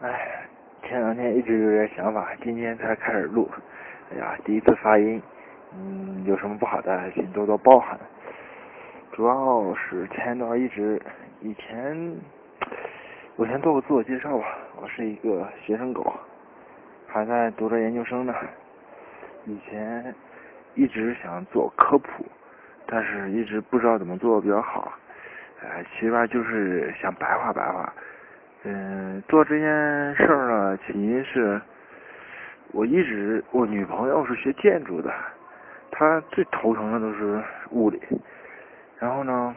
哎，前两天一直有点想法，今天才开始录。哎呀，第一次发音，嗯，有什么不好的，请多多包涵。主要是前段一直，以前我先做个自我介绍吧，我是一个学生狗，还在读着研究生呢。以前一直想做科普，但是一直不知道怎么做比较好。哎，其实吧就是想白话白话。嗯，做这件事儿呢，起因是，我一直我女朋友是学建筑的，她最头疼的都是物理。然后呢，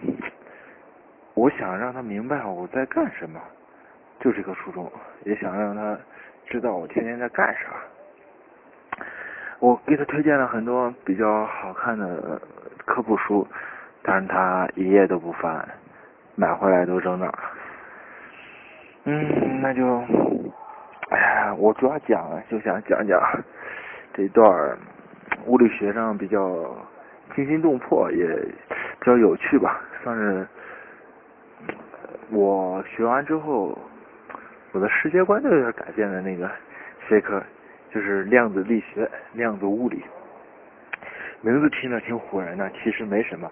我想让她明白我在干什么，就这个初衷，也想让她知道我天天在干啥。我给她推荐了很多比较好看的科普书，但是她一页都不翻，买回来都扔那儿。嗯，那就，哎呀，我主要讲就想讲讲这段物理学上比较惊心动魄，也比较有趣吧，算是我学完之后我的世界观都有点改变的那个学科，就是量子力学、量子物理。名字听着挺唬人的，其实没什么。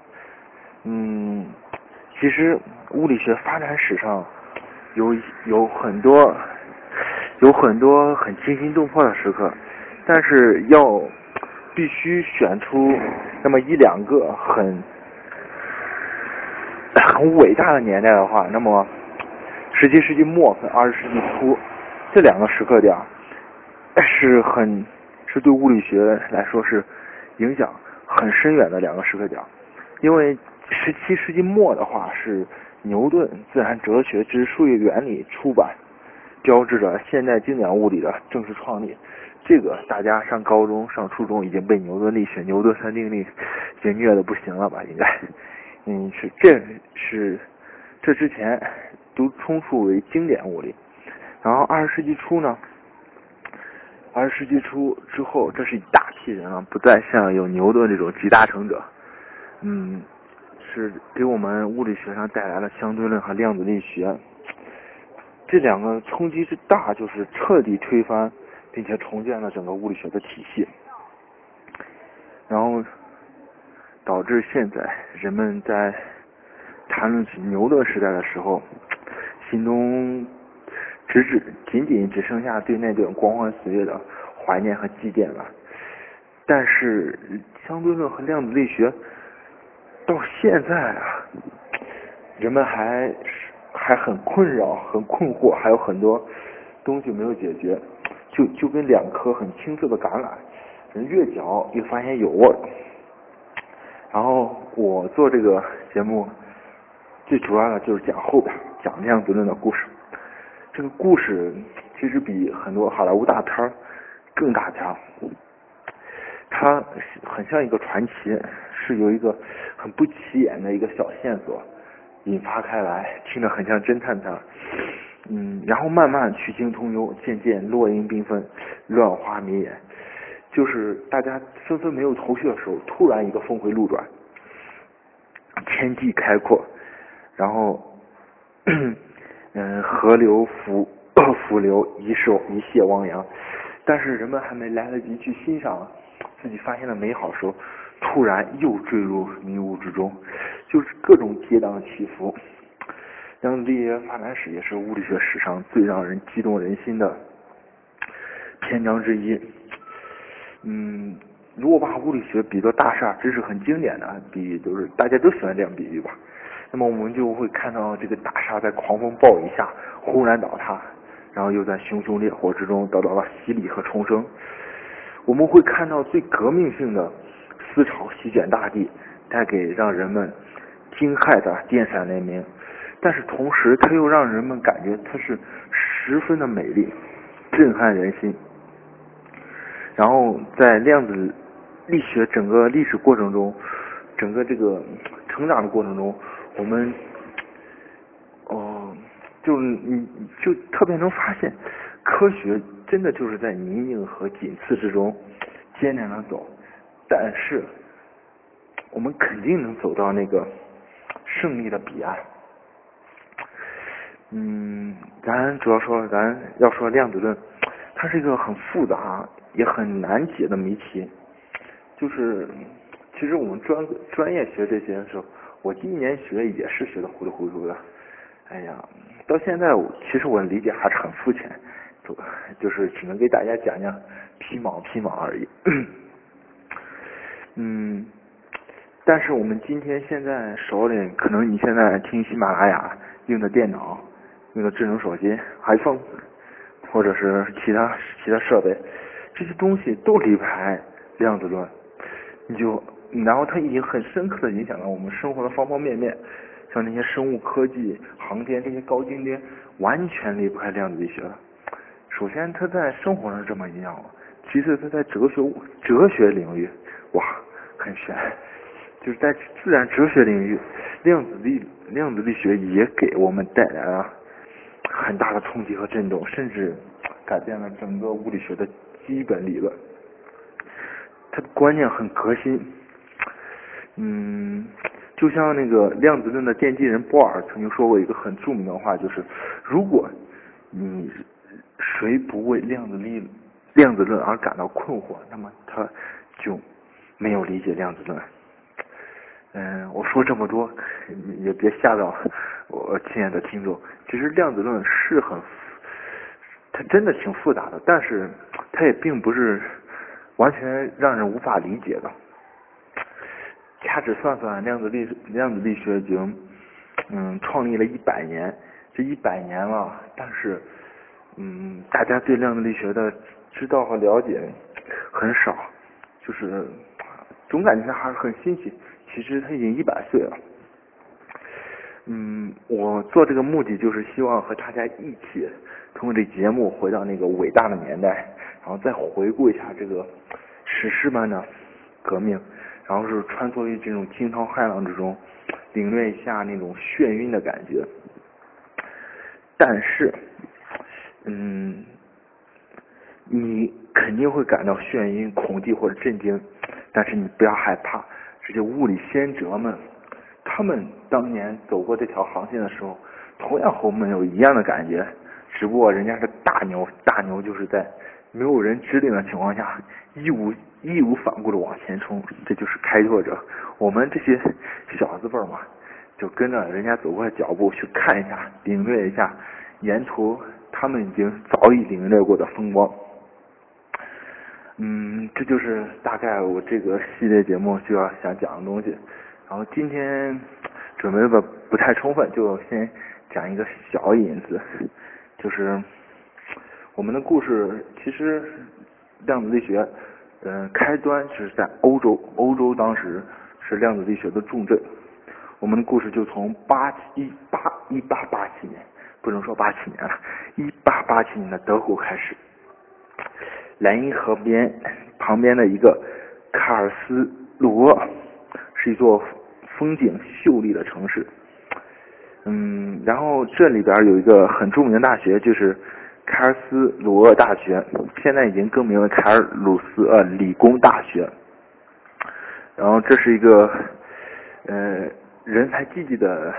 嗯，其实物理学发展史上。有有很多有很多很惊心动魄的时刻，但是要必须选出那么一两个很很伟大的年代的话，那么十七世纪末和二十世纪初这两个时刻点是很是对物理学来说是影响很深远的两个时刻点，因为十七世纪末的话是。牛顿《自然哲学之数学原理》出版，标志着现代经典物理的正式创立。这个大家上高中、上初中已经被牛顿力学、牛顿三定律已经虐的不行了吧？应该，嗯，是这是这之前都充数为经典物理。然后二十世纪初呢，二十世纪初之后，这是一大批人啊，不再像有牛顿这种集大成者。嗯。是给我们物理学上带来了相对论和量子力学，这两个冲击之大，就是彻底推翻并且重建了整个物理学的体系，然后导致现在人们在谈论起牛顿时代的时候，心中只只仅仅只剩下对那段光辉岁月的怀念和祭奠了。但是相对论和量子力学。到现在啊，人们还还很困扰、很困惑，还有很多东西没有解决，就就跟两颗很青涩的橄榄，人越嚼越发现有味儿。然后我做这个节目，最主要的就是讲后边讲量子论的故事。这个故事其实比很多好莱坞大片更大片，它很像一个传奇。是有一个很不起眼的一个小线索引发开来，听着很像侦探的，嗯，然后慢慢曲径通幽，渐渐落英缤纷，乱花迷眼，就是大家纷纷没有头绪的时候，突然一个峰回路转，天地开阔，然后，嗯，河流伏伏 流，一泻一泻汪洋，但是人们还没来得及去欣赏自己发现的美好时候。突然又坠入迷雾之中，就是各种跌宕起伏。量子力学发展史也是物理学史上最让人激动人心的篇章之一。嗯，如果把物理学比作大厦，这是很经典的比喻，就是大家都喜欢这样比喻吧。那么我们就会看到这个大厦在狂风暴雨下轰然倒塌，然后又在熊熊烈火之中得到了洗礼和重生。我们会看到最革命性的。思潮席卷大地，带给让人们惊骇的电闪雷鸣，但是同时，它又让人们感觉它是十分的美丽，震撼人心。然后在量子力学整个历史过程中，整个这个成长的过程中，我们哦，就你就特别能发现，科学真的就是在泥泞和紧刺之中艰难的走。但是，我们肯定能走到那个胜利的彼岸。嗯，咱主要说，咱要说量子论，它是一个很复杂也很难解的谜题。就是，其实我们专专业学这些的时候，我第一年学也是学的糊里糊涂的。哎呀，到现在我其实我理解还是很肤浅，就就是只能给大家讲讲皮毛皮毛而已。嗯。但是我们今天现在手里，可能你现在听喜马拉雅用的电脑、用的智能手机、iPhone，或者是其他其他设备，这些东西都离不开量子论。你就，然后它已经很深刻的影响了我们生活的方方面面，像那些生物科技、航天这些高精尖，完全离不开量子力学了。首先，它在生活上这么一样；其次，它在哲学哲学领域，哇，很玄。就是在自然哲学领域，量子力量子力学也给我们带来了很大的冲击和震动，甚至改变了整个物理学的基本理论。它的观念很革新，嗯，就像那个量子论的奠基人波尔曾经说过一个很著名的话，就是如果你谁不为量子力量子论而感到困惑，那么他就没有理解量子论。嗯，我说这么多，也别吓到我亲爱的听众。其实量子论是很，它真的挺复杂的，但是它也并不是完全让人无法理解的。掐指算算，量子力量子力学已经嗯创立了一百年，这一百年了，但是嗯大家对量子力学的知道和了解很少，就是总感觉还是很新奇。其实他已经一百岁了，嗯，我做这个目的就是希望和大家一起通过这节目回到那个伟大的年代，然后再回顾一下这个史诗般的革命，然后是穿梭于这种惊涛骇浪之中，领略一下那种眩晕的感觉。但是，嗯，你肯定会感到眩晕、恐惧或者震惊，但是你不要害怕。这些物理先哲们，他们当年走过这条航线的时候，同样和我们有一样的感觉，只不过人家是大牛，大牛就是在没有人指点的情况下，义无义无反顾的往前冲，这就是开拓者。我们这些小子辈嘛，就跟着人家走过的脚步去看一下，领略一下沿途他们已经早已领略过的风光。嗯，这就是大概我这个系列节目就要想讲的东西。然后今天准备的不太充分，就先讲一个小引子，就是我们的故事其实量子力学，嗯，开端是在欧洲，欧洲当时是量子力学的重镇。我们的故事就从八一八一八八七年，不能说八七年了，一八八七年的德国开始。莱茵河边旁边的一个卡尔斯鲁厄是一座风景秀丽的城市，嗯，然后这里边有一个很著名的大学，就是卡尔斯鲁厄大学，现在已经更名为卡尔鲁斯呃理工大学。然后这是一个呃人才济济的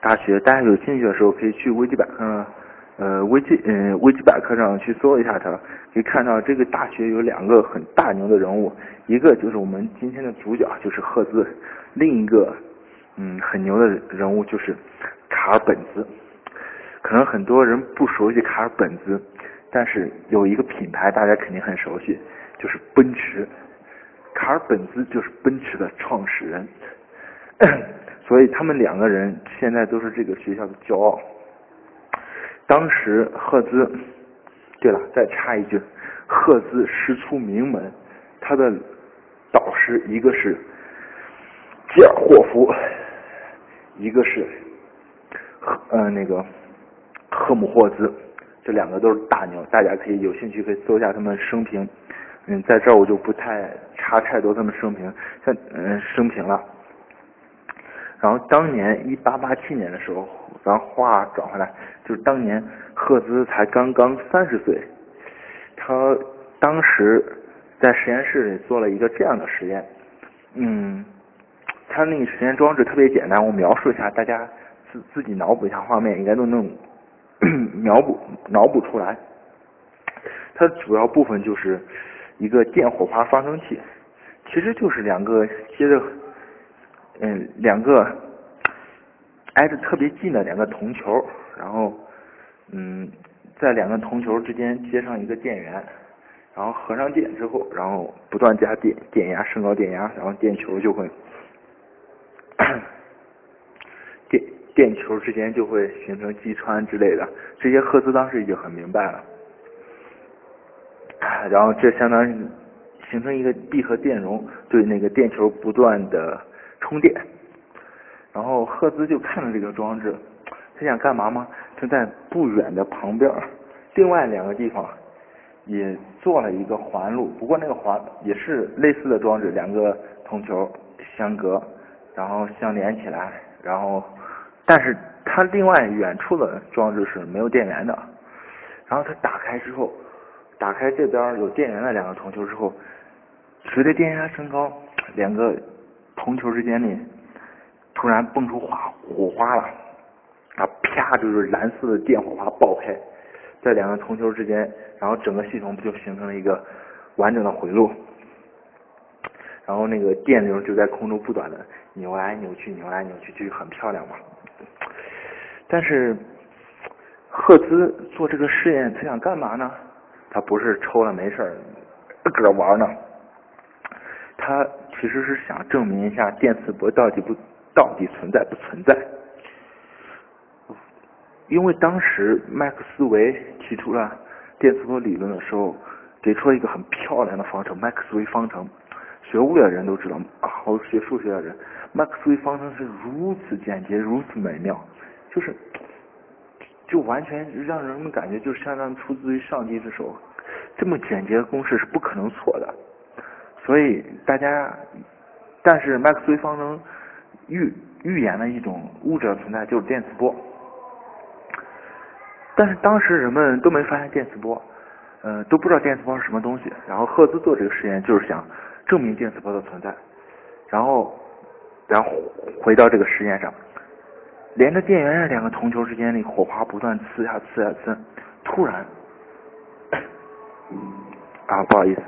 大学，大家有兴趣的时候可以去维基百科。呃，维基嗯维基百科上去搜一下它，可以看到这个大学有两个很大牛的人物，一个就是我们今天的主角，就是赫兹，另一个嗯很牛的人物就是卡尔本兹。可能很多人不熟悉卡尔本兹，但是有一个品牌大家肯定很熟悉，就是奔驰。卡尔本兹就是奔驰的创始人，所以他们两个人现在都是这个学校的骄傲。当时赫兹，对了，再插一句，赫兹师出名门，他的导师一个是基尔霍夫，一个是赫呃那个赫姆霍兹，这两个都是大牛，大家可以有兴趣可以搜一下他们生平。嗯，在这儿我就不太插太多他们生平，像嗯生平了。然后当年一八八七年的时候，咱话转回来，就是当年赫兹才刚刚三十岁，他当时在实验室里做了一个这样的实验，嗯，他那个实验装置特别简单，我描述一下，大家自自己脑补一下画面，应该都能 脑补脑补出来。它的主要部分就是一个电火花发生器，其实就是两个接着，嗯，两个挨着特别近的两个铜球，然后嗯，在两个铜球之间接上一个电源，然后合上电之后，然后不断加电电压，升高电压，然后电球就会。电电球之间就会形成击穿之类的，这些赫兹当时已经很明白了。然后这相当于形成一个闭合电容，对那个电球不断的充电。然后赫兹就看着这个装置，他想干嘛吗？他在不远的旁边，另外两个地方也做了一个环路，不过那个环也是类似的装置，两个铜球相隔。然后相连起来，然后，但是它另外远处的装置是没有电源的。然后它打开之后，打开这边有电源的两个铜球之后，随着电压升高，两个铜球之间呢，突然蹦出火火花了，啊啪就是蓝色的电火花爆开，在两个铜球之间，然后整个系统不就形成了一个完整的回路。然后那个电流就在空中不断的扭来扭去，扭来扭去，就很漂亮嘛。但是赫兹做这个试验，他想干嘛呢？他不是抽了没事儿搁玩呢，他其实是想证明一下电磁波到底不到底存在不存在。因为当时麦克斯韦提出了电磁波理论的时候，给出了一个很漂亮的方程——麦克斯韦方程。学物理的人都知道，好学数学的人，麦克斯韦方程是如此简洁，如此美妙，就是，就完全让人们感觉就相当于出自于上帝之手，这么简洁的公式是不可能错的。所以大家，但是麦克斯韦方程预预言了一种物质的存在，就是电磁波。但是当时人们都没发现电磁波，嗯，都不知道电磁波是什么东西。然后赫兹做这个实验就是想。证明电磁波的存在，然后，然后回到这个实验上，连着电源的两个铜球之间那火花不断呲呀呲呀呲，突然，啊，不好意思。